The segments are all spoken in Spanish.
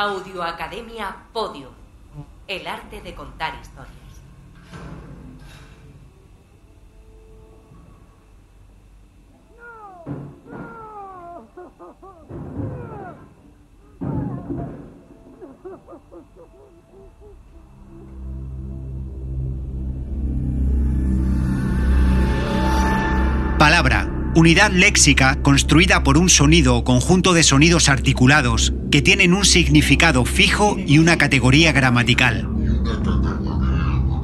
Audio Academia Podium. El arte de contar historias. Palabra, unidad léxica construida por un sonido o conjunto de sonidos articulados que tienen un significado fijo y una categoría gramatical.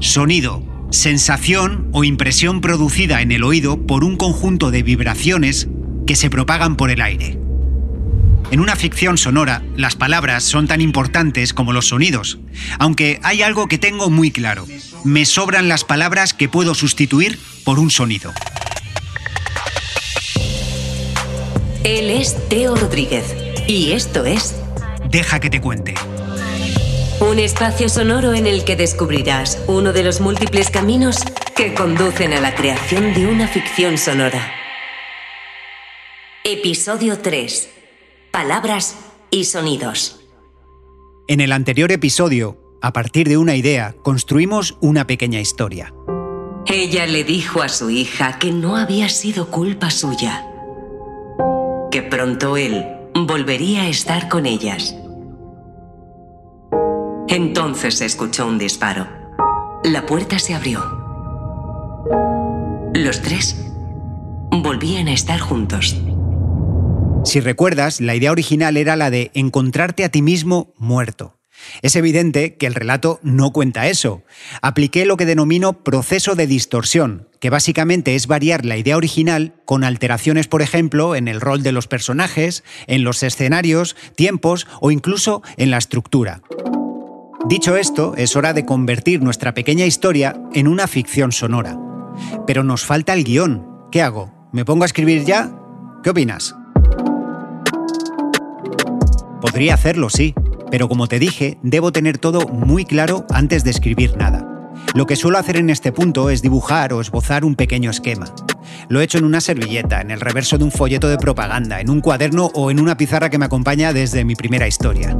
Sonido, sensación o impresión producida en el oído por un conjunto de vibraciones que se propagan por el aire. En una ficción sonora, las palabras son tan importantes como los sonidos, aunque hay algo que tengo muy claro. Me sobran las palabras que puedo sustituir por un sonido. Él es Teo Rodríguez y esto es Deja que te cuente. un espacio sonoro en el que descubrirás uno de los múltiples caminos que conducen a la creación de una ficción sonora. Episodio 3. Palabras y sonidos. En el anterior episodio, a partir de una idea, construimos una pequeña historia. Ella le dijo a su hija que no había sido culpa suya, pronto él volvería a estar con ellas. Entonces se escuchó un disparo. La puerta se abrió. Los tres volvían a estar juntos. Si recuerdas, la idea original era la de encontrarte a ti mismo muerto. Es evidente que el relato no cuenta eso. Apliqué lo que denomino proceso de distorsión, que básicamente es variar la idea original con alteraciones, por ejemplo, en el rol de los personajes, en los escenarios, tiempos o incluso en la estructura. Dicho esto, es hora de convertir nuestra pequeña historia en una ficción sonora. Pero nos falta el guion. ¿Qué hago? ¿Me pongo a escribir ya? ¿Qué opinas? Podría hacerlo, sí, pero como te dije, debo tener todo muy claro antes de escribir nada. Lo que suelo hacer en este punto es dibujar o esbozar un pequeño esquema. Lo he hecho en una servilleta, en el reverso de un folleto de propaganda, en un cuaderno o en una pizarra que me acompaña desde mi primera historia.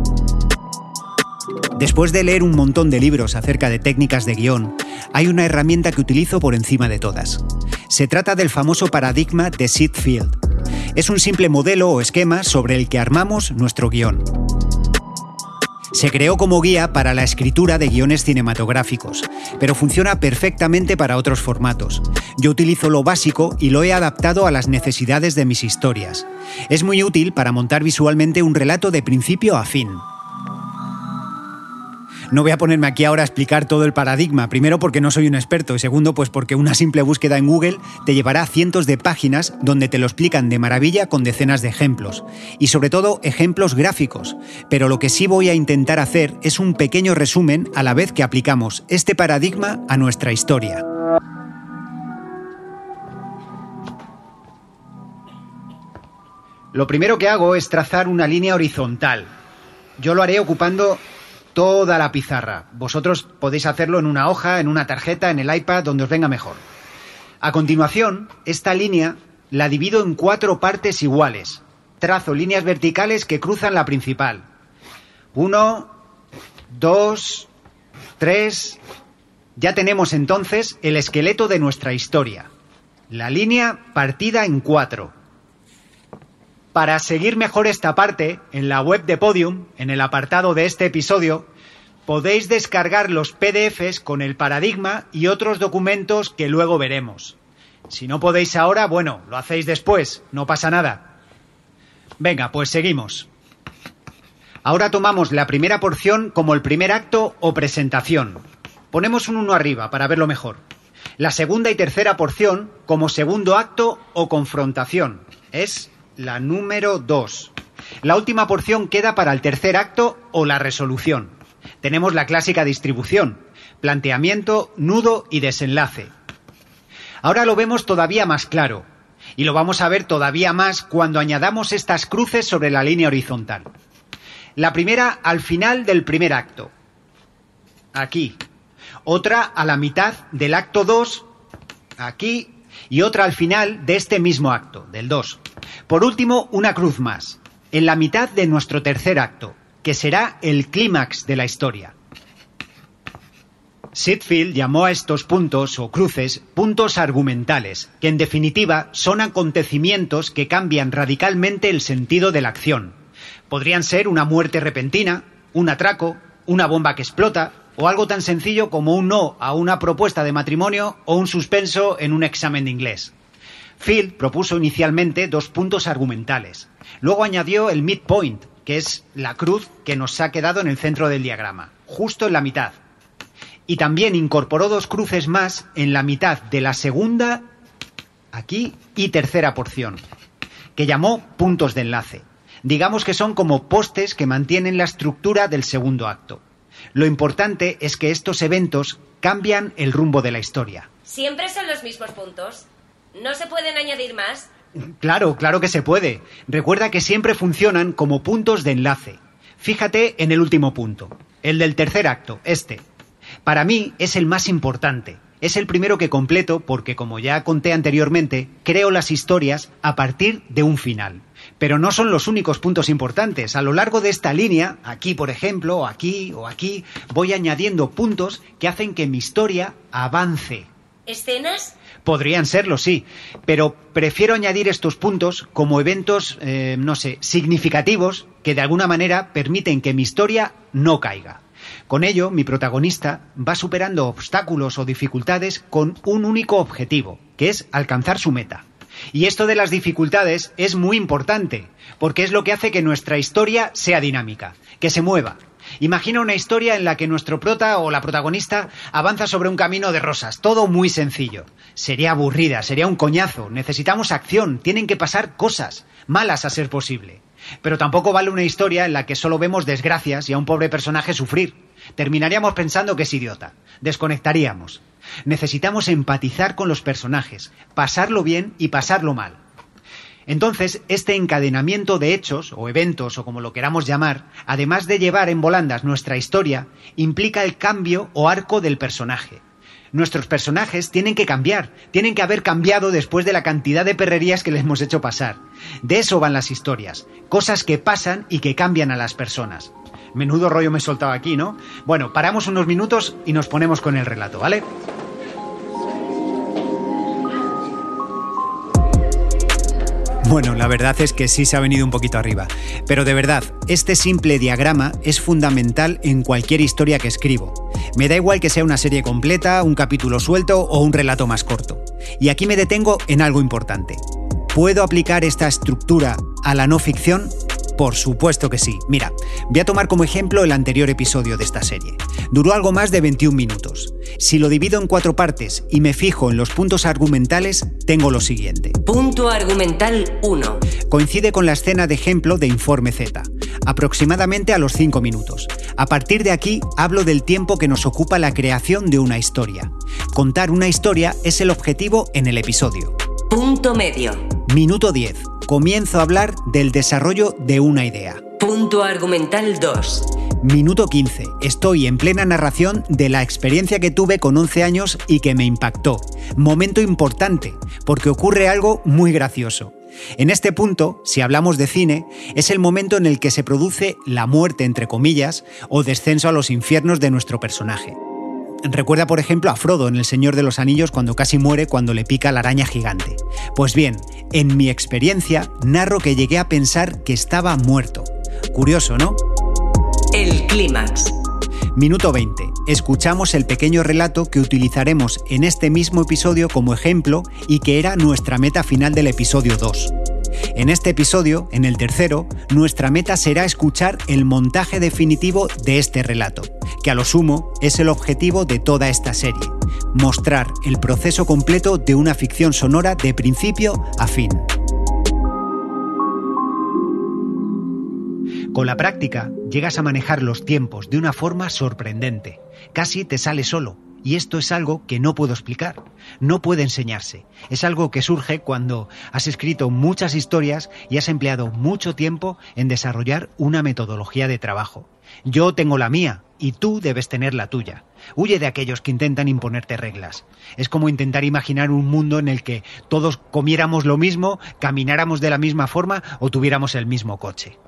Después de leer un montón de libros acerca de técnicas de guion, hay una herramienta que utilizo por encima de todas. Se trata del famoso paradigma de Sid Field. Es un simple modelo o esquema sobre el que armamos nuestro guion. Se creó como guía para la escritura de guiones cinematográficos, pero funciona perfectamente para otros formatos. Yo utilizo lo básico y lo he adaptado a las necesidades de mis historias. Es muy útil para montar visualmente un relato de principio a fin. No voy a ponerme aquí ahora a explicar todo el paradigma, primero porque no soy un experto y segundo pues porque una simple búsqueda en Google te llevará a cientos de páginas donde te lo explican de maravilla con decenas de ejemplos y sobre todo ejemplos gráficos, pero lo que sí voy a intentar hacer es un pequeño resumen a la vez que aplicamos este paradigma a nuestra historia. Lo primero que hago es trazar una línea horizontal. Yo lo haré ocupando toda la pizarra. Vosotros podéis hacerlo en una hoja, en una tarjeta, en el iPad, donde os venga mejor. A continuación, esta línea la divido en cuatro partes iguales. Trazo líneas verticales que cruzan la principal. Uno, dos, tres. Ya tenemos entonces el esqueleto de nuestra historia. La línea partida en cuatro. Para seguir mejor esta parte, en la web de Podium, en el apartado de este episodio, podéis descargar los PDFs con el paradigma y otros documentos que luego veremos. Si no podéis ahora, bueno, lo hacéis después, no pasa nada. Venga, pues seguimos. Ahora tomamos la primera porción como el primer acto o presentación. Ponemos un uno arriba para verlo mejor. La segunda y tercera porción como segundo acto o confrontación. Es la número 2. La última porción queda para el tercer acto o la resolución. Tenemos la clásica distribución, planteamiento, nudo y desenlace. Ahora lo vemos todavía más claro, y lo vamos a ver todavía más cuando añadamos estas cruces sobre la línea horizontal. La primera al final del primer acto, aquí. Otra a la mitad del acto 2, aquí. Y otra al final de este mismo acto, del 2. Por último, una cruz más, en la mitad de nuestro tercer acto, que será el clímax de la historia. Sitfield llamó a estos puntos o cruces puntos argumentales, que en definitiva son acontecimientos que cambian radicalmente el sentido de la acción. Podrían ser una muerte repentina, un atraco, una bomba que explota, o algo tan sencillo como un no a una propuesta de matrimonio o un suspenso en un examen de inglés. Field propuso inicialmente dos puntos argumentales. Luego añadió el midpoint, que es la cruz que nos ha quedado en el centro del diagrama, justo en la mitad. Y también incorporó dos cruces más en la mitad de la segunda, aquí, y tercera porción, que llamó puntos de enlace. Digamos que son como postes que mantienen la estructura del segundo acto. Lo importante es que estos eventos cambian el rumbo de la historia. ¿Siempre son los mismos puntos? ¿No se pueden añadir más? Claro, claro que se puede. Recuerda que siempre funcionan como puntos de enlace. Fíjate en el último punto, el del tercer acto, este. Para mí es el más importante. Es el primero que completo porque, como ya conté anteriormente, creo las historias a partir de un final. Pero no son los únicos puntos importantes. A lo largo de esta línea, aquí por ejemplo, o aquí o aquí, voy añadiendo puntos que hacen que mi historia avance. ¿Escenas? Podrían serlo, sí, pero prefiero añadir estos puntos como eventos, eh, no sé, significativos que de alguna manera permiten que mi historia no caiga. Con ello, mi protagonista va superando obstáculos o dificultades con un único objetivo, que es alcanzar su meta. Y esto de las dificultades es muy importante, porque es lo que hace que nuestra historia sea dinámica, que se mueva. Imagina una historia en la que nuestro prota o la protagonista avanza sobre un camino de rosas, todo muy sencillo. Sería aburrida, sería un coñazo, necesitamos acción, tienen que pasar cosas, malas a ser posible. Pero tampoco vale una historia en la que solo vemos desgracias y a un pobre personaje sufrir. Terminaríamos pensando que es idiota. Desconectaríamos. Necesitamos empatizar con los personajes, pasarlo bien y pasarlo mal. Entonces, este encadenamiento de hechos, o eventos, o como lo queramos llamar, además de llevar en volandas nuestra historia, implica el cambio o arco del personaje. Nuestros personajes tienen que cambiar, tienen que haber cambiado después de la cantidad de perrerías que les hemos hecho pasar. De eso van las historias, cosas que pasan y que cambian a las personas. Menudo rollo me he soltado aquí, ¿no? Bueno, paramos unos minutos y nos ponemos con el relato, ¿vale? Bueno, la verdad es que sí se ha venido un poquito arriba. Pero de verdad, este simple diagrama es fundamental en cualquier historia que escribo. Me da igual que sea una serie completa, un capítulo suelto o un relato más corto. Y aquí me detengo en algo importante. ¿Puedo aplicar esta estructura a la no ficción? Por supuesto que sí. Mira, voy a tomar como ejemplo el anterior episodio de esta serie. Duró algo más de 21 minutos. Si lo divido en cuatro partes y me fijo en los puntos argumentales, tengo lo siguiente. Punto argumental 1. Coincide con la escena de ejemplo de Informe Z, aproximadamente a los 5 minutos. A partir de aquí hablo del tiempo que nos ocupa la creación de una historia. Contar una historia es el objetivo en el episodio. Punto medio. Minuto 10 comienzo a hablar del desarrollo de una idea. Punto argumental 2. Minuto 15. Estoy en plena narración de la experiencia que tuve con 11 años y que me impactó. Momento importante, porque ocurre algo muy gracioso. En este punto, si hablamos de cine, es el momento en el que se produce la muerte, entre comillas, o descenso a los infiernos de nuestro personaje. Recuerda, por ejemplo, a Frodo en El Señor de los Anillos cuando casi muere cuando le pica la araña gigante. Pues bien, en mi experiencia, narro que llegué a pensar que estaba muerto. Curioso, ¿no? El clímax. Minuto 20. Escuchamos el pequeño relato que utilizaremos en este mismo episodio como ejemplo y que era nuestra meta final del episodio 2. En este episodio, en el tercero, nuestra meta será escuchar el montaje definitivo de este relato, que a lo sumo es el objetivo de toda esta serie, mostrar el proceso completo de una ficción sonora de principio a fin. Con la práctica llegas a manejar los tiempos de una forma sorprendente. Casi te sale solo, y esto es algo que no puedo explicar, no puede enseñarse. Es algo que surge cuando has escrito muchas historias y has empleado mucho tiempo en desarrollar una metodología de trabajo. Yo tengo la mía y tú debes tener la tuya. Huye de aquellos que intentan imponerte reglas. Es como intentar imaginar un mundo en el que todos comiéramos lo mismo, camináramos de la misma forma o tuviéramos el mismo coche.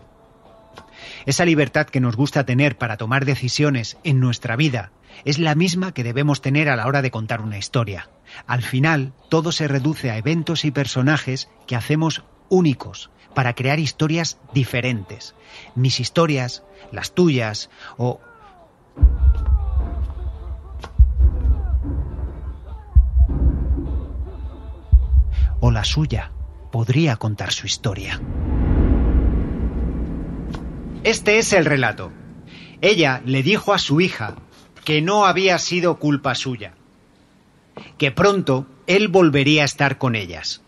Esa libertad que nos gusta tener para tomar decisiones en nuestra vida es la misma que debemos tener a la hora de contar una historia. Al final, todo se reduce a eventos y personajes que hacemos únicos para crear historias diferentes. Mis historias, las tuyas o... o la suya podría contar su historia. Este es el relato. Ella le dijo a su hija que no había sido culpa suya, que pronto él volvería a estar con ellas.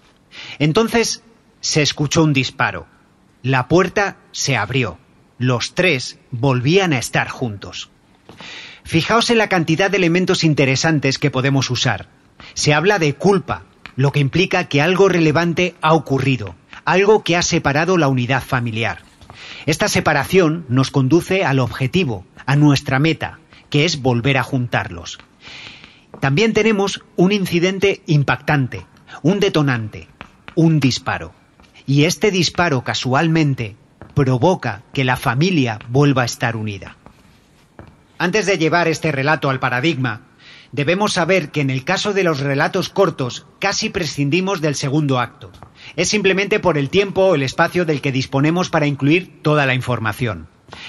Entonces se escuchó un disparo. La puerta se abrió. Los tres volvían a estar juntos. Fijaos en la cantidad de elementos interesantes que podemos usar. Se habla de culpa, lo que implica que algo relevante ha ocurrido, algo que ha separado la unidad familiar. Esta separación nos conduce al objetivo, a nuestra meta, que es volver a juntarlos. También tenemos un incidente impactante, un detonante, un disparo. Y este disparo casualmente provoca que la familia vuelva a estar unida. Antes de llevar este relato al paradigma, debemos saber que en el caso de los relatos cortos casi prescindimos del segundo acto. Es simplemente por el tiempo o el espacio del que disponemos para incluir toda la información.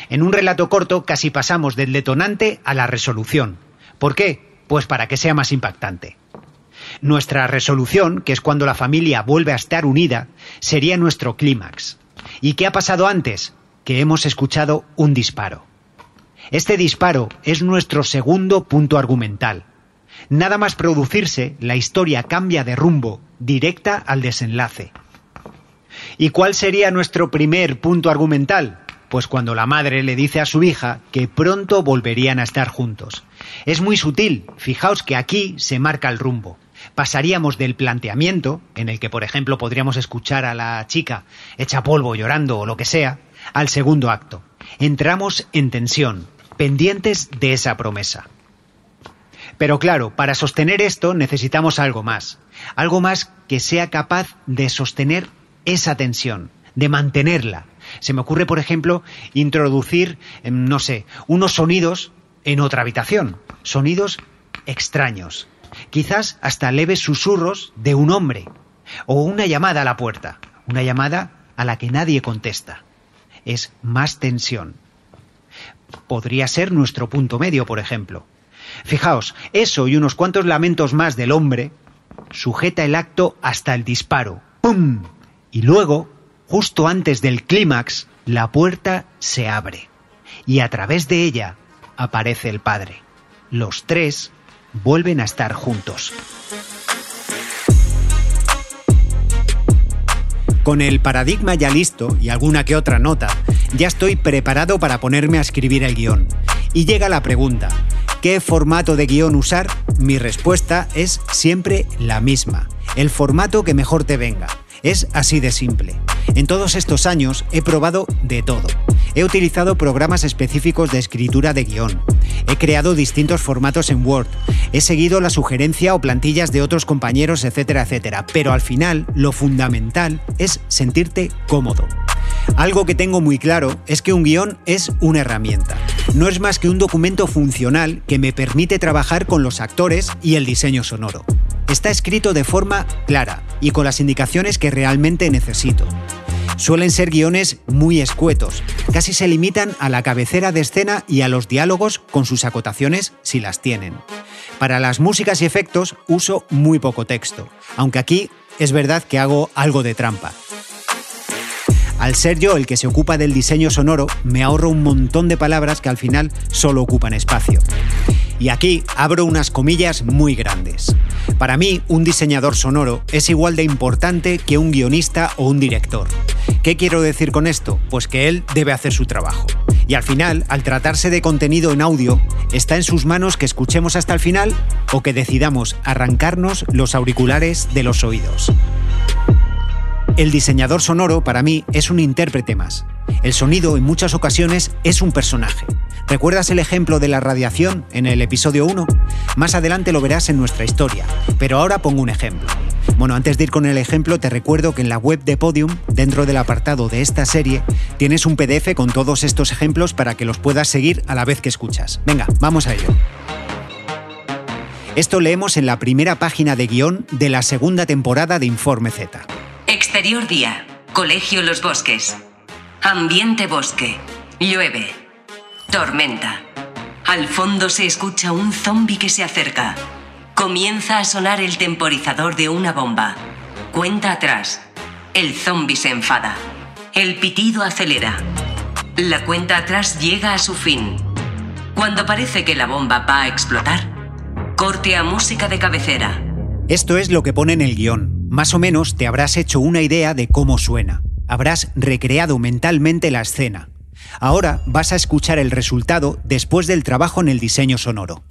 En un relato corto casi pasamos del detonante a la resolución. ¿Por qué? Pues para que sea más impactante. Nuestra resolución, que es cuando la familia vuelve a estar unida, sería nuestro clímax. ¿Y qué ha pasado antes? Que hemos escuchado un disparo. Este disparo es nuestro segundo punto argumental. Nada más producirse, la historia cambia de rumbo, directa al desenlace. ¿Y cuál sería nuestro primer punto argumental? Pues cuando la madre le dice a su hija que pronto volverían a estar juntos. Es muy sutil, fijaos que aquí se marca el rumbo. Pasaríamos del planteamiento, en el que por ejemplo podríamos escuchar a la chica hecha polvo llorando o lo que sea, al segundo acto. Entramos en tensión, pendientes de esa promesa. Pero claro, para sostener esto necesitamos algo más, algo más que sea capaz de sostener esa tensión, de mantenerla, se me ocurre, por ejemplo, introducir, em, no sé, unos sonidos en otra habitación. Sonidos extraños. Quizás hasta leves susurros de un hombre. O una llamada a la puerta. Una llamada a la que nadie contesta. Es más tensión. Podría ser nuestro punto medio, por ejemplo. Fijaos, eso y unos cuantos lamentos más del hombre sujeta el acto hasta el disparo. ¡Pum! Y luego Justo antes del clímax, la puerta se abre y a través de ella aparece el padre. Los tres vuelven a estar juntos. Con el paradigma ya listo y alguna que otra nota, ya estoy preparado para ponerme a escribir el guion. Y llega la pregunta, ¿qué formato de guion usar? Mi respuesta es siempre la misma, el formato que mejor te venga. Es así de simple. En todos estos años he probado de todo. He utilizado programas específicos de escritura de guion. He creado distintos formatos en Word. He seguido la sugerencia o plantillas de otros compañeros, etcétera, etcétera. Pero al final, lo fundamental es sentirte cómodo. Algo que tengo muy claro es que un guion es una herramienta. No es más que un documento funcional que me permite trabajar con los actores y el diseño sonoro. Está escrito de forma clara y con las indicaciones que realmente necesito. Suelen ser guiones muy escuetos, casi se limitan a la cabecera de escena y a los diálogos con sus acotaciones si las tienen. Para las músicas y efectos uso muy poco texto, aunque aquí es verdad que hago algo de trampa. Al ser yo el que se ocupa del diseño sonoro, me ahorro un montón de palabras que al final solo ocupan espacio. Y aquí abro unas comillas muy grandes. Para mí, un diseñador sonoro es igual de importante que un guionista o un director. ¿Qué quiero decir con esto? Pues que él debe hacer su trabajo. Y al final, al tratarse de contenido en audio, está en sus manos que escuchemos hasta el final o que decidamos arrancarnos los auriculares de los oídos. El diseñador sonoro para mí es un intérprete más. El sonido en muchas ocasiones es un personaje. ¿Recuerdas el ejemplo de la radiación en el episodio 1? Más adelante lo verás en nuestra historia, pero ahora pongo un ejemplo. Bueno, antes de ir con el ejemplo, te recuerdo que en la web de Podium, dentro del apartado de esta serie, tienes un PDF con todos estos ejemplos para que los puedas seguir a la vez que escuchas. Venga, vamos a ello. Esto leemos en la primera página de guion de la segunda temporada de Informe Z. Exterior día. Colegio Los Bosques. Ambiente bosque. Llueve. Tormenta. Al fondo se escucha un zombi que se acerca. Comienza a sonar el temporizador de una bomba. Cuenta atrás. El zombi se enfada. El pitido acelera. La cuenta atrás llega a su fin. Cuando parece que la bomba va a explotar, corte a música de cabecera. Esto es lo que pone en el guion. Más o menos te habrás hecho una idea de cómo suena. Habrás recreado mentalmente la escena. Ahora vas a escuchar el resultado después del trabajo en el diseño sonoro.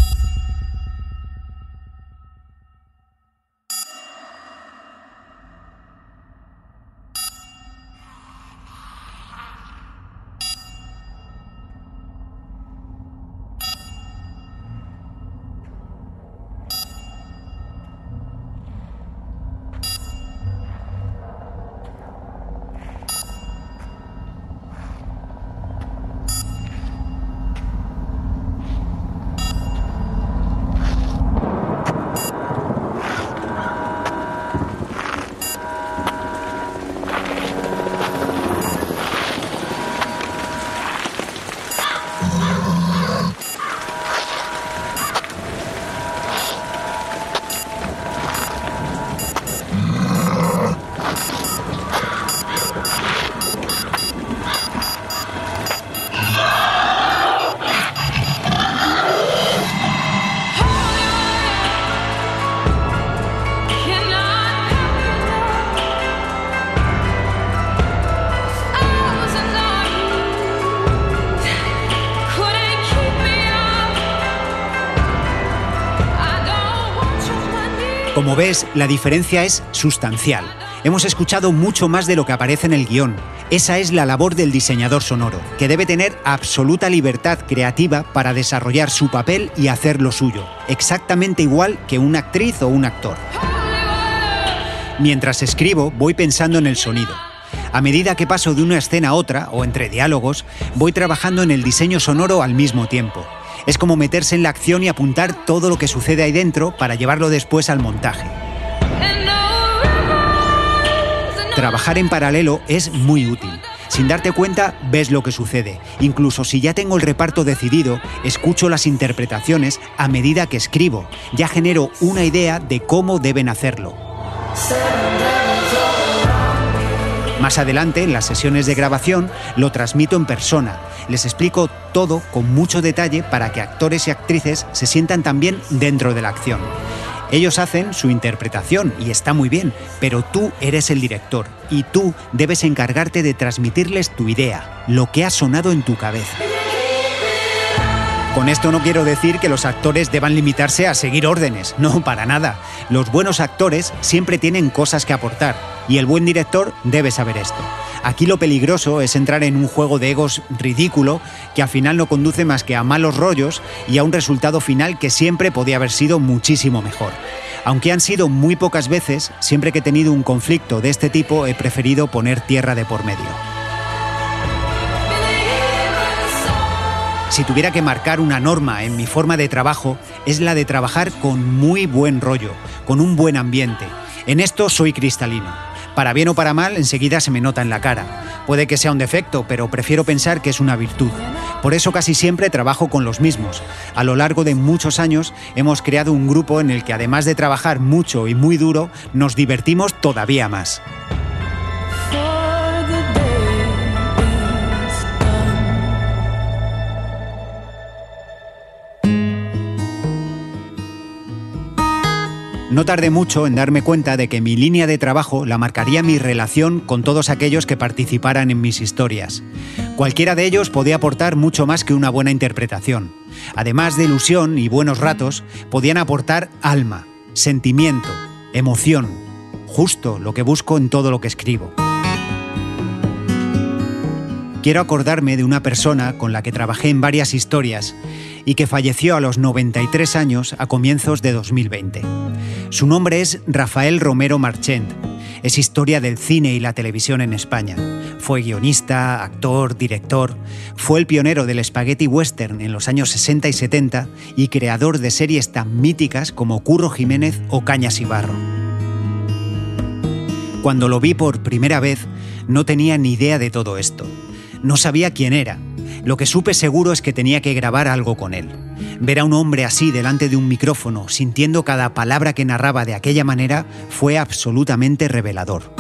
Como ves, la diferencia es sustancial. Hemos escuchado mucho más de lo que aparece en el guion. Esa es la labor del diseñador sonoro, que debe tener absoluta libertad creativa para desarrollar su papel y hacer lo suyo, exactamente igual que una actriz o un actor. Mientras escribo, voy pensando en el sonido. A medida que paso de una escena a otra, o entre diálogos, voy trabajando en el diseño sonoro al mismo tiempo. Es como meterse en la acción y apuntar todo lo que sucede ahí dentro para llevarlo después al montaje. Trabajar en paralelo es muy útil. Sin darte cuenta, ves lo que sucede. Incluso si ya tengo el reparto decidido, escucho las interpretaciones a medida que escribo. Ya genero una idea de cómo deben hacerlo. Más adelante, en las sesiones de grabación, lo transmito en persona. Les explico todo con mucho detalle para que actores y actrices se sientan también dentro de la acción. Ellos hacen su interpretación y está muy bien, pero tú eres el director y tú debes encargarte de transmitirles tu idea, lo que ha sonado en tu cabeza. Con esto no quiero decir que los actores deban limitarse a seguir órdenes, no, para nada. Los buenos actores siempre tienen cosas que aportar y el buen director debe saber esto. Aquí lo peligroso es entrar en un juego de egos ridículo que al final no conduce más que a malos rollos y a un resultado final que siempre podía haber sido muchísimo mejor. Aunque han sido muy pocas veces, siempre que he tenido un conflicto de este tipo he preferido poner tierra de por medio. Si tuviera que marcar una norma en mi forma de trabajo, es la de trabajar con muy buen rollo, con un buen ambiente. En esto soy cristalino. Para bien o para mal, enseguida se me nota en la cara. Puede que sea un defecto, pero prefiero pensar que es una virtud. Por eso casi siempre trabajo con los mismos. A lo largo de muchos años hemos creado un grupo en el que además de trabajar mucho y muy duro, nos divertimos todavía más. No tardé mucho en darme cuenta de que mi línea de trabajo la marcaría mi relación con todos aquellos que participaran en mis historias. Cualquiera de ellos podía aportar mucho más que una buena interpretación. Además de ilusión y buenos ratos, podían aportar alma, sentimiento, emoción, justo lo que busco en todo lo que escribo. Quiero acordarme de una persona con la que trabajé en varias historias y que falleció a los 93 años a comienzos de 2020. Su nombre es Rafael Romero Marchent. Es historia del cine y la televisión en España. Fue guionista, actor, director. Fue el pionero del spaghetti western en los años 60 y 70 y creador de series tan míticas como Curro Jiménez o Cañas y Barro. Cuando lo vi por primera vez, no tenía ni idea de todo esto. No sabía quién era. Lo que supe seguro es que tenía que grabar algo con él. Ver a un hombre así delante de un micrófono, sintiendo cada palabra que narraba de aquella manera, fue absolutamente revelador.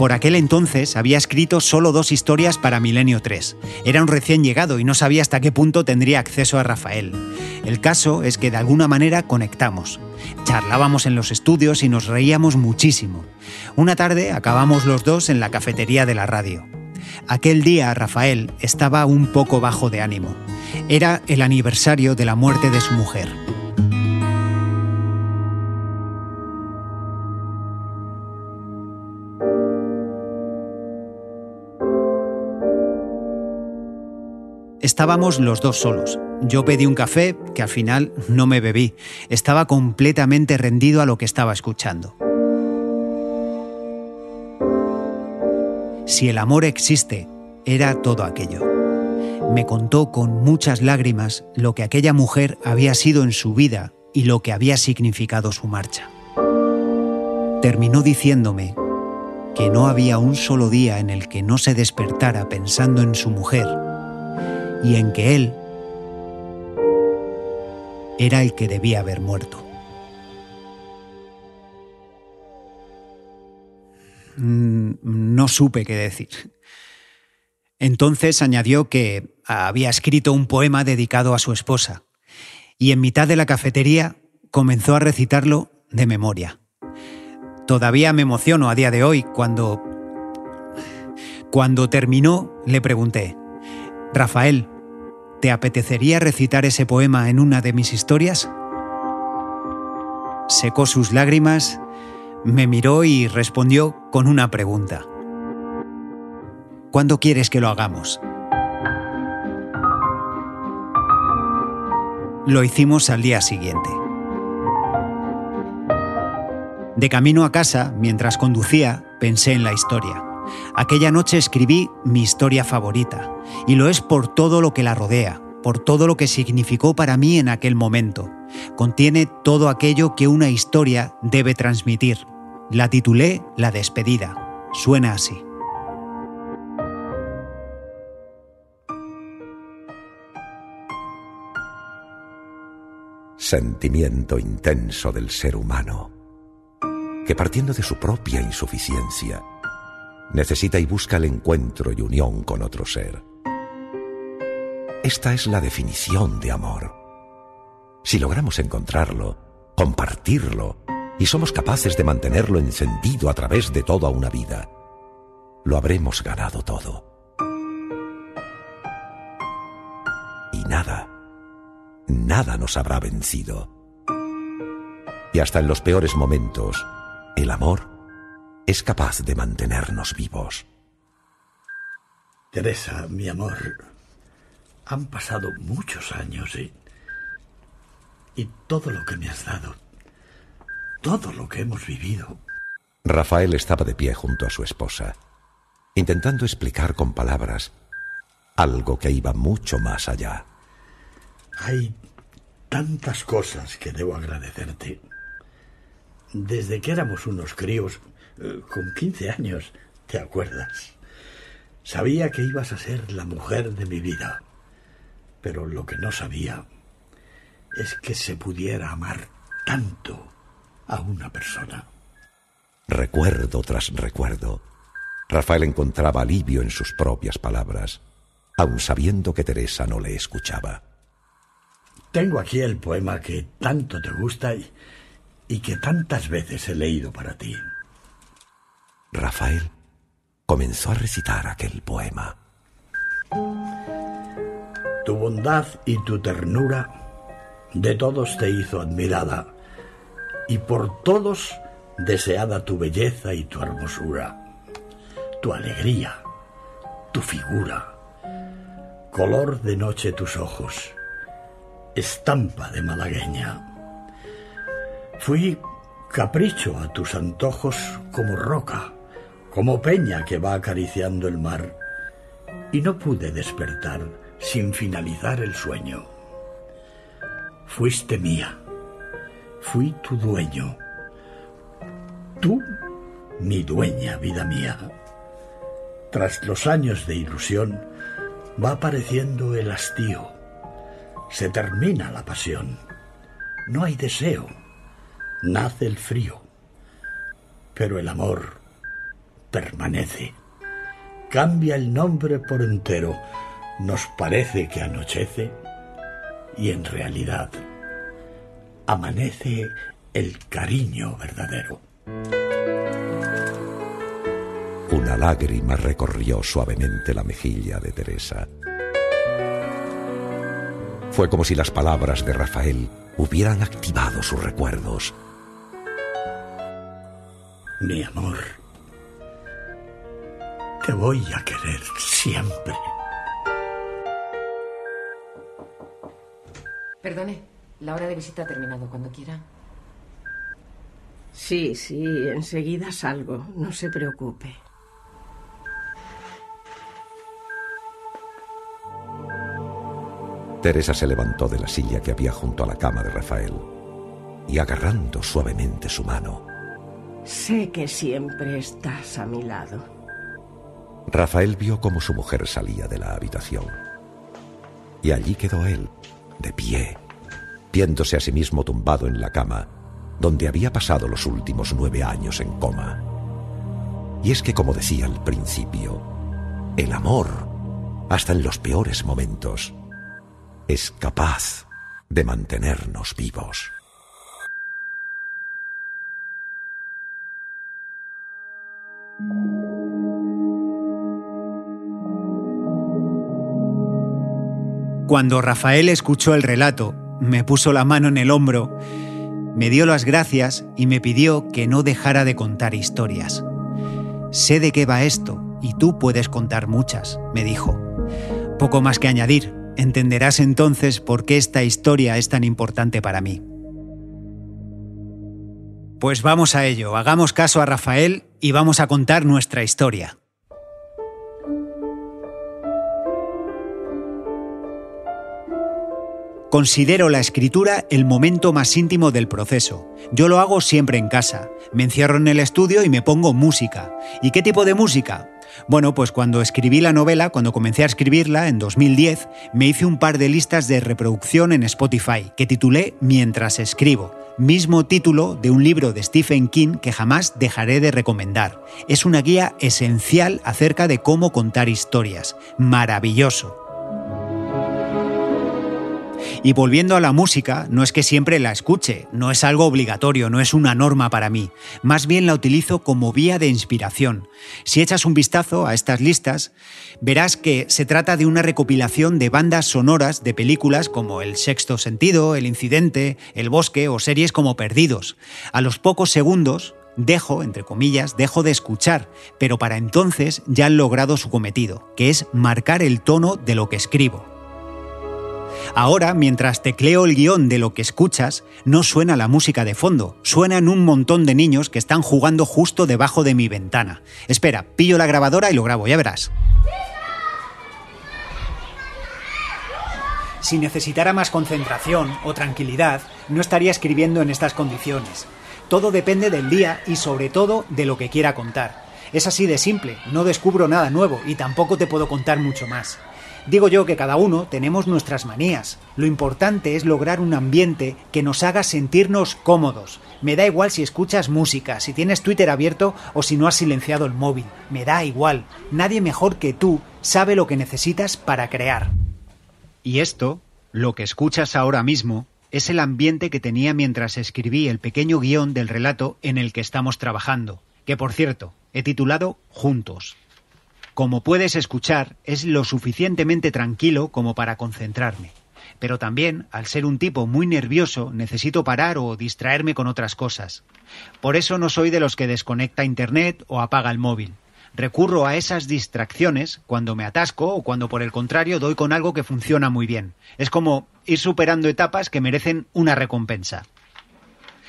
Por aquel entonces había escrito solo dos historias para Milenio 3. Era un recién llegado y no sabía hasta qué punto tendría acceso a Rafael. El caso es que de alguna manera conectamos. Charlábamos en los estudios y nos reíamos muchísimo. Una tarde acabamos los dos en la cafetería de la radio. Aquel día Rafael estaba un poco bajo de ánimo. Era el aniversario de la muerte de su mujer. Estábamos los dos solos. Yo pedí un café que al final no me bebí. Estaba completamente rendido a lo que estaba escuchando. Si el amor existe, era todo aquello. Me contó con muchas lágrimas lo que aquella mujer había sido en su vida y lo que había significado su marcha. Terminó diciéndome que no había un solo día en el que no se despertara pensando en su mujer y en que él era el que debía haber muerto. No supe qué decir. Entonces añadió que había escrito un poema dedicado a su esposa y en mitad de la cafetería comenzó a recitarlo de memoria. Todavía me emociono a día de hoy cuando... Cuando terminó, le pregunté, Rafael, ¿te apetecería recitar ese poema en una de mis historias? Secó sus lágrimas, me miró y respondió con una pregunta. ¿Cuándo quieres que lo hagamos? Lo hicimos al día siguiente. De camino a casa, mientras conducía, pensé en la historia. Aquella noche escribí mi historia favorita, y lo es por todo lo que la rodea, por todo lo que significó para mí en aquel momento. Contiene todo aquello que una historia debe transmitir. La titulé La despedida. Suena así. Sentimiento intenso del ser humano, que partiendo de su propia insuficiencia, necesita y busca el encuentro y unión con otro ser. Esta es la definición de amor. Si logramos encontrarlo, compartirlo, y somos capaces de mantenerlo encendido a través de toda una vida, lo habremos ganado todo. Y nada, nada nos habrá vencido. Y hasta en los peores momentos, el amor es capaz de mantenernos vivos. Teresa, mi amor, han pasado muchos años y, y todo lo que me has dado, todo lo que hemos vivido. Rafael estaba de pie junto a su esposa, intentando explicar con palabras algo que iba mucho más allá. Hay tantas cosas que debo agradecerte. Desde que éramos unos críos, eh, con 15 años, ¿te acuerdas? Sabía que ibas a ser la mujer de mi vida, pero lo que no sabía es que se pudiera amar tanto a una persona. Recuerdo tras recuerdo, Rafael encontraba alivio en sus propias palabras, aun sabiendo que Teresa no le escuchaba. Tengo aquí el poema que tanto te gusta y, y que tantas veces he leído para ti. Rafael comenzó a recitar aquel poema. Tu bondad y tu ternura de todos te hizo admirada, y por todos deseada tu belleza y tu hermosura, tu alegría, tu figura, color de noche tus ojos, estampa de malagueña. Fui capricho a tus antojos como roca, como peña que va acariciando el mar, y no pude despertar sin finalizar el sueño. Fuiste mía, fui tu dueño, tú mi dueña, vida mía. Tras los años de ilusión, va apareciendo el hastío. Se termina la pasión. No hay deseo. Nace el frío. Pero el amor permanece. Cambia el nombre por entero. Nos parece que anochece y en realidad amanece el cariño verdadero. Una lágrima recorrió suavemente la mejilla de Teresa. Fue como si las palabras de Rafael hubieran activado sus recuerdos. Mi amor, te voy a querer siempre. Perdone, la hora de visita ha terminado. Cuando quiera. Sí, sí, enseguida salgo. No se preocupe. Teresa se levantó de la silla que había junto a la cama de Rafael y agarrando suavemente su mano. Sé que siempre estás a mi lado. Rafael vio cómo su mujer salía de la habitación. Y allí quedó él, de pie, viéndose a sí mismo tumbado en la cama, donde había pasado los últimos nueve años en coma. Y es que, como decía al principio, el amor, hasta en los peores momentos, es capaz de mantenernos vivos. Cuando Rafael escuchó el relato, me puso la mano en el hombro, me dio las gracias y me pidió que no dejara de contar historias. Sé de qué va esto y tú puedes contar muchas, me dijo. Poco más que añadir, entenderás entonces por qué esta historia es tan importante para mí. Pues vamos a ello, hagamos caso a Rafael y vamos a contar nuestra historia. Considero la escritura el momento más íntimo del proceso. Yo lo hago siempre en casa. Me encierro en el estudio y me pongo música. ¿Y qué tipo de música? Bueno, pues cuando escribí la novela, cuando comencé a escribirla en 2010, me hice un par de listas de reproducción en Spotify que titulé Mientras escribo, mismo título de un libro de Stephen King que jamás dejaré de recomendar. Es una guía esencial acerca de cómo contar historias. Maravilloso. Y volviendo a la música, no es que siempre la escuche, no es algo obligatorio, no es una norma para mí, más bien la utilizo como vía de inspiración. Si echas un vistazo a estas listas, verás que se trata de una recopilación de bandas sonoras de películas como El Sexto Sentido, El Incidente, El Bosque o series como Perdidos. A los pocos segundos, dejo, entre comillas, dejo de escuchar, pero para entonces ya han logrado su cometido, que es marcar el tono de lo que escribo. Ahora, mientras tecleo el guion de lo que escuchas, no suena la música de fondo, suenan un montón de niños que están jugando justo debajo de mi ventana. Espera, pillo la grabadora y lo grabo, ya verás. Si necesitara más concentración o tranquilidad, no estaría escribiendo en estas condiciones. Todo depende del día y sobre todo de lo que quiera contar. Es así de simple, no descubro nada nuevo y tampoco te puedo contar mucho más. Digo yo que cada uno tenemos nuestras manías. Lo importante es lograr un ambiente que nos haga sentirnos cómodos. Me da igual si escuchas música, si tienes Twitter abierto o si no has silenciado el móvil. Me da igual. Nadie mejor que tú sabe lo que necesitas para crear. Y esto, lo que escuchas ahora mismo, es el ambiente que tenía mientras escribí el pequeño guion del relato en el que estamos trabajando, que por cierto, he titulado Juntos. Como puedes escuchar, es lo suficientemente tranquilo como para concentrarme. Pero también, al ser un tipo muy nervioso, necesito parar o distraerme con otras cosas. Por eso no soy de los que desconecta Internet o apaga el móvil. Recurro a esas distracciones cuando me atasco o cuando por el contrario doy con algo que funciona muy bien. Es como ir superando etapas que merecen una recompensa.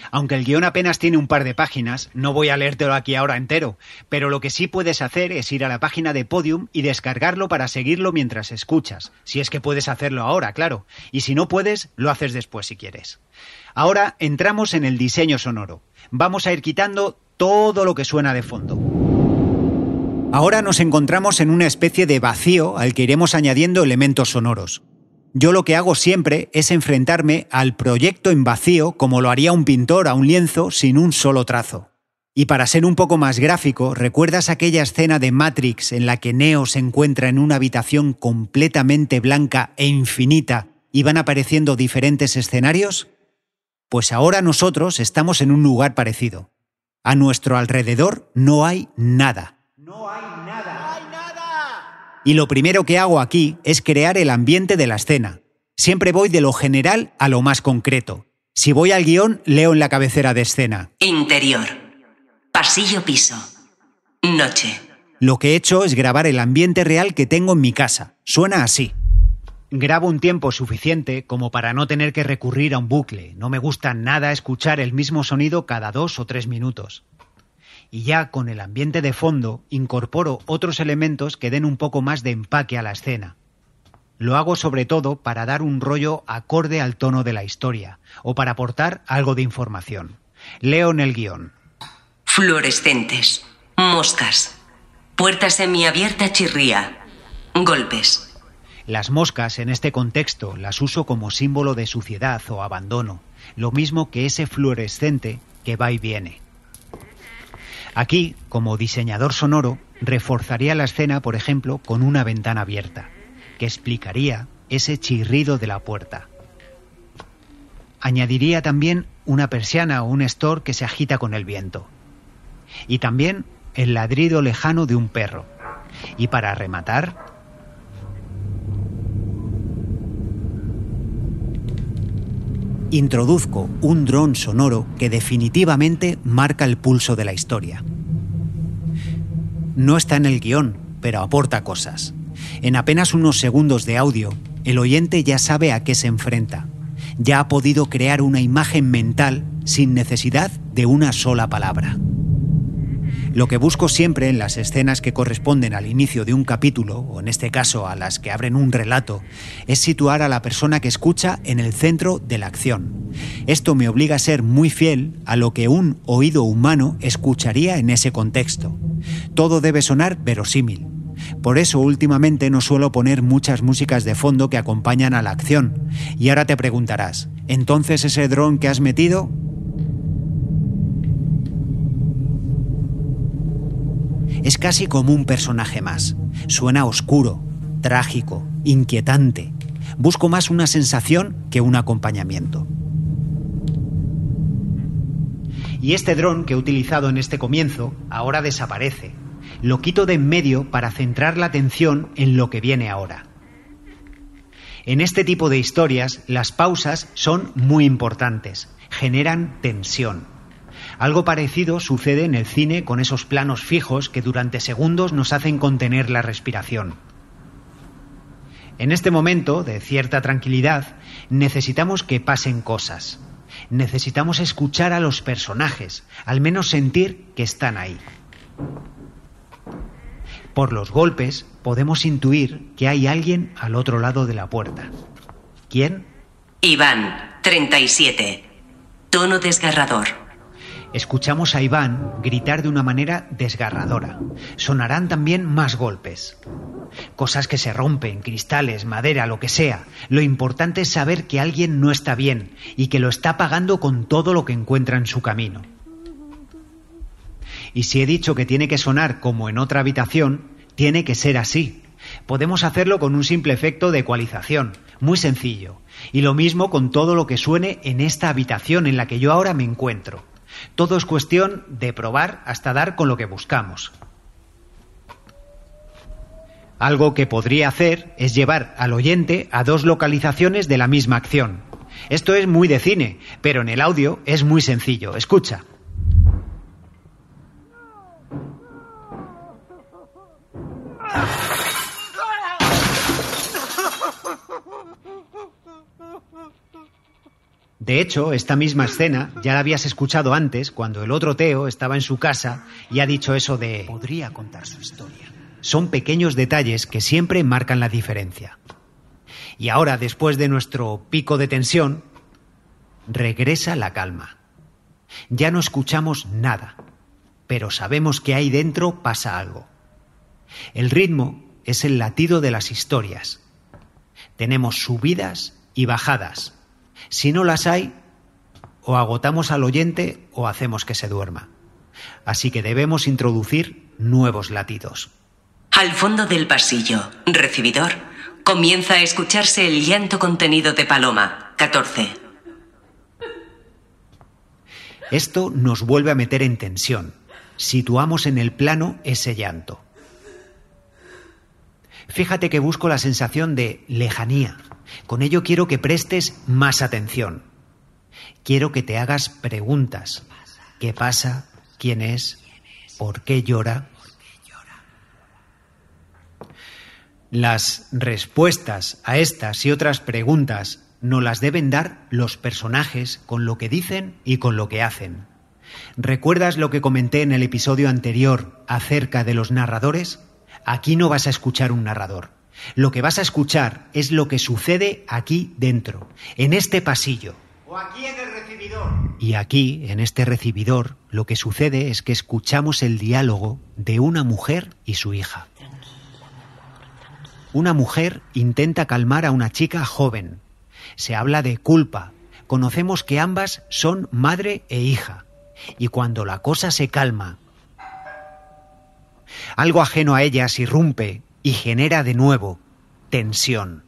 Aunque el guion apenas tiene un par de páginas, no voy a leértelo aquí ahora entero, pero lo que sí puedes hacer es ir a la página de Podium y descargarlo para seguirlo mientras escuchas, si es que puedes hacerlo ahora, claro, y si no puedes, lo haces después si quieres. Ahora entramos en el diseño sonoro. Vamos a ir quitando todo lo que suena de fondo. Ahora nos encontramos en una especie de vacío al que iremos añadiendo elementos sonoros. Yo lo que hago siempre es enfrentarme al proyecto en vacío como lo haría un pintor a un lienzo sin un solo trazo. Y para ser un poco más gráfico, ¿recuerdas aquella escena de Matrix en la que Neo se encuentra en una habitación completamente blanca e infinita y van apareciendo diferentes escenarios? Pues ahora nosotros estamos en un lugar parecido. A nuestro alrededor no hay nada. No hay. Y lo primero que hago aquí es crear el ambiente de la escena. Siempre voy de lo general a lo más concreto. Si voy al guion, leo en la cabecera de escena. Interior. Pasillo piso. Noche. Lo que he hecho es grabar el ambiente real que tengo en mi casa. Suena así. Grabo un tiempo suficiente como para no tener que recurrir a un bucle. No me gusta nada escuchar el mismo sonido cada dos o tres minutos y ya con el ambiente de fondo incorporo otros elementos que den un poco más de empaque a la escena. Lo hago sobre todo para dar un rollo acorde al tono de la historia o para aportar algo de información. Leo en el guion. Fluorescentes. Moscas. Puerta semiabierta chirría. Golpes. Las moscas en este contexto las uso como símbolo de suciedad o abandono, lo mismo que ese fluorescente que va y viene. Aquí, como diseñador sonoro, reforzaría la escena, por ejemplo, con una ventana abierta, que explicaría ese chirrido de la puerta. Añadiría también una persiana o un store que se agita con el viento. Y también el ladrido lejano de un perro. Y para rematar, introduzco un dron sonoro que definitivamente marca el pulso de la historia. No está en el guion, pero aporta cosas. En apenas unos segundos de audio, el oyente ya sabe a qué se enfrenta. Ya ha podido crear una imagen mental sin necesidad de una sola palabra. Lo que busco siempre en las escenas que corresponden al inicio de un capítulo, o en este caso a las que abren un relato, es situar a la persona que escucha en el centro de la acción. Esto me obliga a ser muy fiel a lo que un oído humano escucharía en ese contexto. Todo debe sonar verosímil. Por eso últimamente no suelo poner muchas músicas de fondo que acompañan a la acción. Y ahora te preguntarás, ¿entonces ese dron que has metido Es casi como un personaje más. Suena oscuro, trágico, inquietante. Busco más una sensación que un acompañamiento. Y este dron que he utilizado en este comienzo ahora desaparece. Lo quito de en medio para centrar la atención en lo que viene ahora. En este tipo de historias las pausas son muy importantes, generan tensión. Algo parecido sucede en el cine con esos planos fijos que durante segundos nos hacen contener la respiración. En este momento de cierta tranquilidad necesitamos que pasen cosas. Necesitamos escuchar a los personajes, al menos sentir que están ahí. Por los golpes podemos intuir que hay alguien al otro lado de la puerta. ¿Quién? Iván, 37. Tono desgarrador. Escuchamos a Iván gritar de una manera desgarradora. Sonarán también más golpes. Cosas que se rompen, cristales, madera, lo que sea. Lo importante es saber que alguien no está bien y que lo está pagando con todo lo que encuentra en su camino. Y si he dicho que tiene que sonar como en otra habitación, tiene que ser así. Podemos hacerlo con un simple efecto de ecualización, muy sencillo. Y lo mismo con todo lo que suene en esta habitación en la que yo ahora me encuentro. Todo es cuestión de probar hasta dar con lo que buscamos. Algo que podría hacer es llevar al oyente a dos localizaciones de la misma acción. Esto es muy de cine, pero en el audio es muy sencillo. Escucha. De hecho, esta misma escena ya la habías escuchado antes cuando el otro Teo estaba en su casa y ha dicho eso de podría contar su historia. Son pequeños detalles que siempre marcan la diferencia. Y ahora, después de nuestro pico de tensión, regresa la calma. Ya no escuchamos nada, pero sabemos que ahí dentro pasa algo. El ritmo es el latido de las historias. Tenemos subidas y bajadas. Si no las hay, o agotamos al oyente o hacemos que se duerma. Así que debemos introducir nuevos latidos. Al fondo del pasillo, recibidor, comienza a escucharse el llanto contenido de Paloma, 14. Esto nos vuelve a meter en tensión. Situamos en el plano ese llanto. Fíjate que busco la sensación de lejanía. Con ello quiero que prestes más atención. Quiero que te hagas preguntas. ¿Qué pasa? ¿Quién es? ¿Por qué llora? Las respuestas a estas y otras preguntas nos las deben dar los personajes con lo que dicen y con lo que hacen. ¿Recuerdas lo que comenté en el episodio anterior acerca de los narradores? Aquí no vas a escuchar un narrador. Lo que vas a escuchar es lo que sucede aquí dentro, en este pasillo. O aquí en el recibidor. Y aquí, en este recibidor, lo que sucede es que escuchamos el diálogo de una mujer y su hija. Una mujer intenta calmar a una chica joven. Se habla de culpa. Conocemos que ambas son madre e hija. Y cuando la cosa se calma, algo ajeno a ellas irrumpe y genera de nuevo tensión.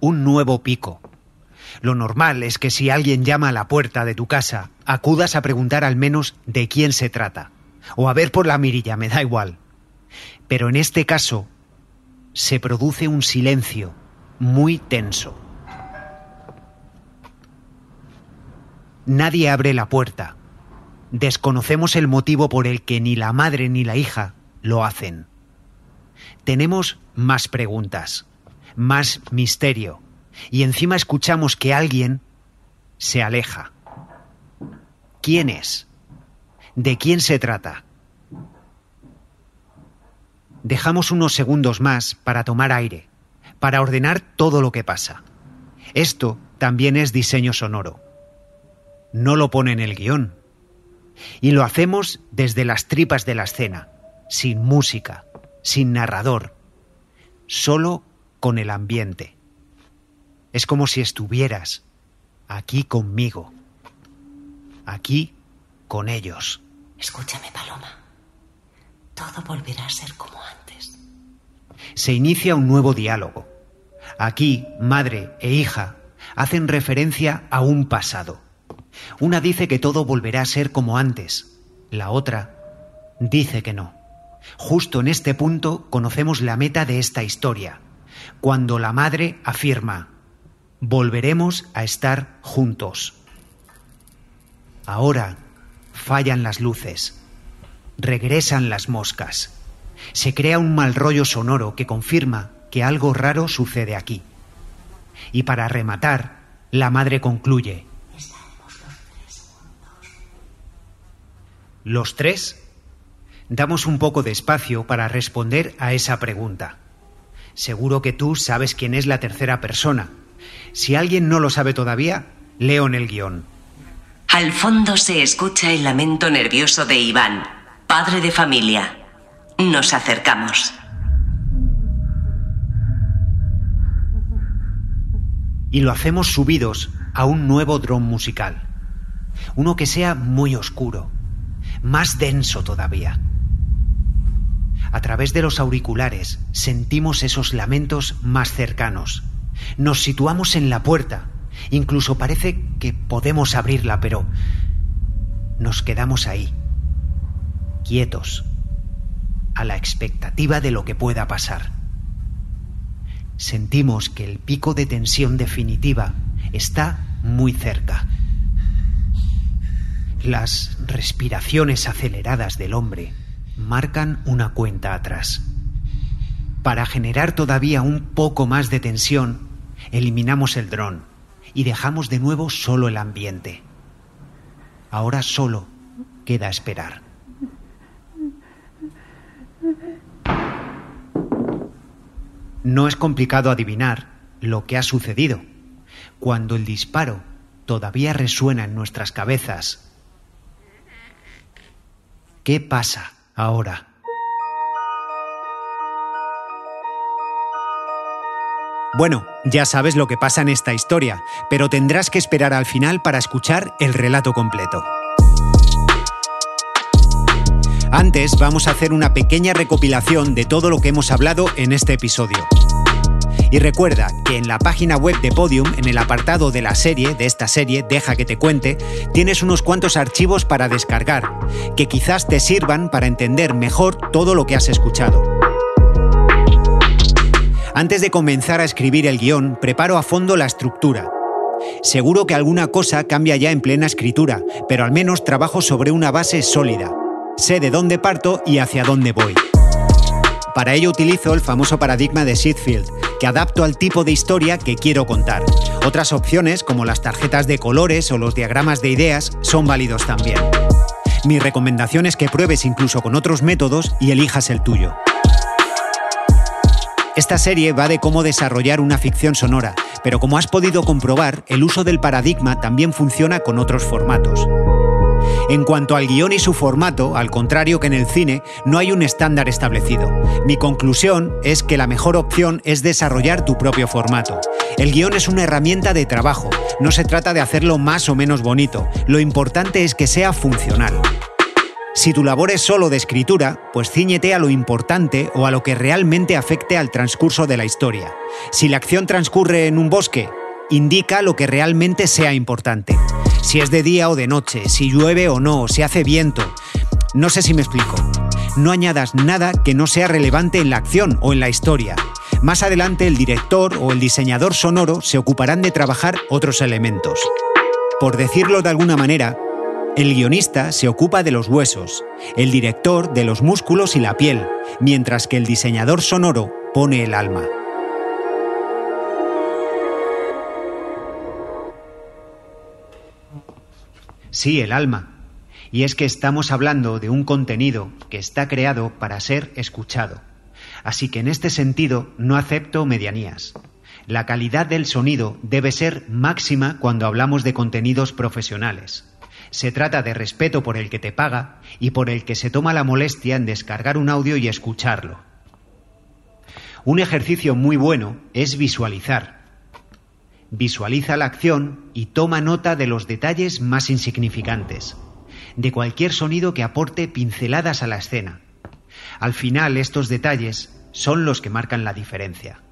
Un nuevo pico. Lo normal es que si alguien llama a la puerta de tu casa, acudas a preguntar al menos de quién se trata. O a ver por la mirilla, me da igual. Pero en este caso se produce un silencio muy tenso. Nadie abre la puerta. Desconocemos el motivo por el que ni la madre ni la hija lo hacen. Tenemos más preguntas, más misterio, y encima escuchamos que alguien se aleja. ¿Quién es? ¿De quién se trata? Dejamos unos segundos más para tomar aire, para ordenar todo lo que pasa. Esto también es diseño sonoro. No lo pone en el guion. Y lo hacemos desde las tripas de la escena, sin música, sin narrador, solo con el ambiente. Es como si estuvieras aquí conmigo, aquí con ellos. Escúchame, Paloma. Todo volverá a ser como antes. Se inicia un nuevo diálogo. Aquí, madre e hija hacen referencia a un pasado. Una dice que todo volverá a ser como antes. La otra dice que no. Justo en este punto conocemos la meta de esta historia, cuando la madre afirma, volveremos a estar juntos. Ahora fallan las luces, regresan las moscas, se crea un mal rollo sonoro que confirma que algo raro sucede aquí. Y para rematar, la madre concluye, ¿Los tres? Damos un poco de espacio para responder a esa pregunta. Seguro que tú sabes quién es la tercera persona. Si alguien no lo sabe todavía, leo en el guion. Al fondo se escucha el lamento nervioso de Iván, padre de familia. Nos acercamos. Y lo hacemos subidos a un nuevo dron musical. Uno que sea muy oscuro, más denso todavía. A través de los auriculares sentimos esos lamentos más cercanos. Nos situamos en la puerta. Incluso parece que podemos abrirla, pero nos quedamos ahí, quietos, a la expectativa de lo que pueda pasar. Sentimos que el pico de tensión definitiva está muy cerca. Las respiraciones aceleradas del hombre marcan una cuenta atrás. Para generar todavía un poco más de tensión, eliminamos el dron y dejamos de nuevo solo el ambiente. Ahora solo queda esperar. No es complicado adivinar lo que ha sucedido. Cuando el disparo todavía resuena en nuestras cabezas. ¿Qué pasa ahora? Bueno, ya sabes lo que pasa en esta historia, pero tendrás que esperar al final para escuchar el relato completo. Antes vamos a hacer una pequeña recopilación de todo lo que hemos hablado en este episodio. Y recuerda que en la página web de Podium, en el apartado de la serie, de esta serie, Deja que te cuente, tienes unos cuantos archivos para descargar, que quizás te sirvan para entender mejor todo lo que has escuchado. Antes de comenzar a escribir el guion, preparo a fondo la estructura. Seguro que alguna cosa cambia ya en plena escritura, pero al menos trabajo sobre una base sólida. Sé de dónde parto y hacia dónde voy. Para ello utilizo el famoso paradigma de Sheffield, que adapto al tipo de historia que quiero contar. Otras opciones, como las tarjetas de colores o los diagramas de ideas, son válidos también. Mi recomendación es que pruebes incluso con otros métodos y elijas el tuyo. Esta serie va de cómo desarrollar una ficción sonora, pero como has podido comprobar, el uso del paradigma también funciona con otros formatos. En cuanto al guion y su formato, al contrario que en el cine, no hay un estándar establecido. Mi conclusión es que la mejor opción es desarrollar tu propio formato. El guion es una herramienta de trabajo, no se trata de hacerlo más o menos bonito, lo importante es que sea funcional. Si tu labor es solo de escritura, pues ciñete a lo importante o a lo que realmente afecte al transcurso de la historia. Si la acción transcurre en un bosque, indica lo que realmente sea importante si es de día o de noche, si llueve o no, si hace viento. No sé si me explico. No añadas nada que no sea relevante en la acción o en la historia. Más adelante el director o el diseñador sonoro se ocuparán de trabajar otros elementos. Por decirlo de alguna manera, el guionista se ocupa de los huesos, el director de los músculos y la piel, mientras que el diseñador sonoro pone el alma. Sí, el alma. Y es que estamos hablando de un contenido que está creado para ser escuchado. Así que en este sentido no acepto medianías. La calidad del sonido debe ser máxima cuando hablamos de contenidos profesionales. Se trata de respeto por el que te paga y por el que se toma la molestia en descargar un audio y escucharlo. Un ejercicio muy bueno es visualizar, Visualiza la acción y toma nota de los detalles más insignificantes, de cualquier sonido que aporte pinceladas a la escena. Al final estos detalles son los que marcan la diferencia.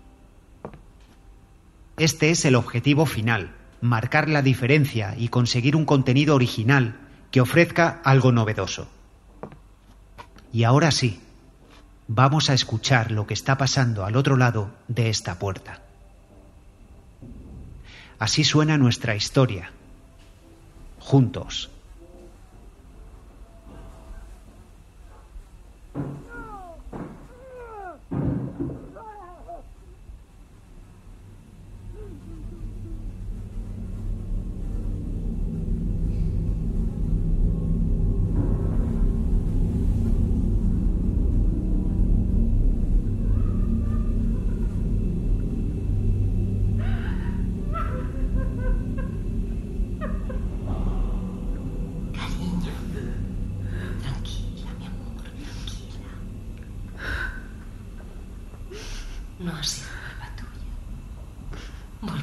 Este es el objetivo final, marcar la diferencia y conseguir un contenido original que ofrezca algo novedoso. Y ahora sí, vamos a escuchar lo que está pasando al otro lado de esta puerta. Así suena nuestra historia. Juntos.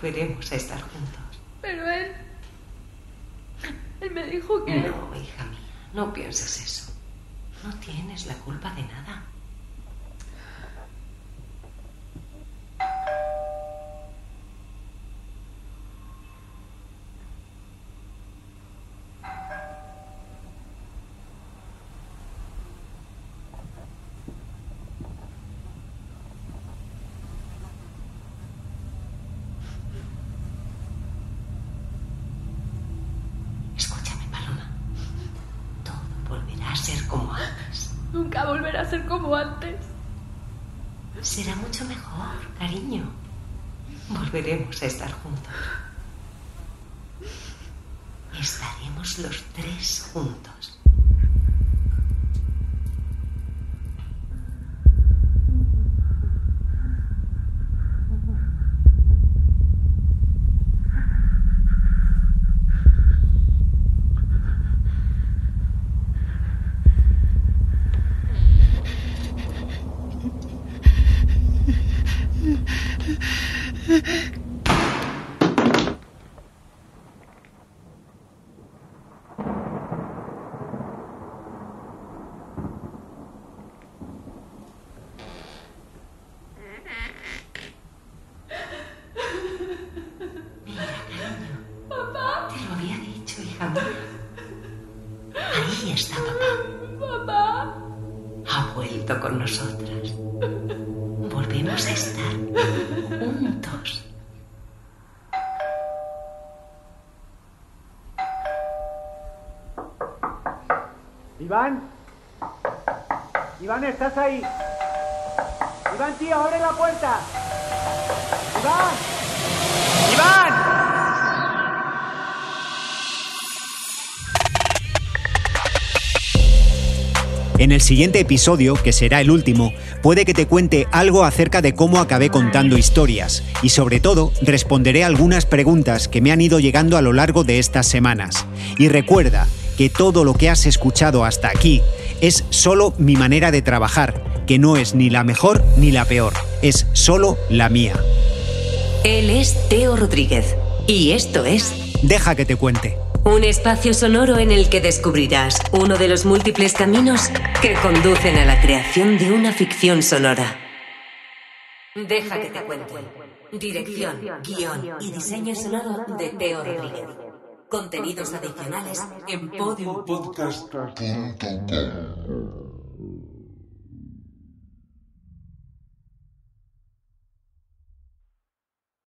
Volveremos a estar juntos. Pero él... Él me dijo que... No, hija mía, no pienses eso. No tienes la culpa de nada. estar juntos. Estaremos los tres juntos. Ahí está papá. Papá. Ha vuelto con nosotras. Volvemos a estar juntos. Iván. Iván, ¿estás ahí? Iván, tío, abre la puerta. Iván. Iván. En el siguiente episodio, que será el último, puede que te cuente algo acerca de cómo acabé contando historias y sobre todo responderé algunas preguntas que me han ido llegando a lo largo de estas semanas. Y recuerda que todo lo que has escuchado hasta aquí es solo mi manera de trabajar, que no es ni la mejor ni la peor, es solo la mía. Él es Teo Rodríguez y esto es Deja que te cuente. Un espacio sonoro en el que descubrirás uno de los múltiples caminos que conducen a la creación de una ficción sonora. Deja que te cuente. Dirección, guion y diseño sonoro de Teo Rodríguez. Contenidos adicionales en podiumpodcast.com.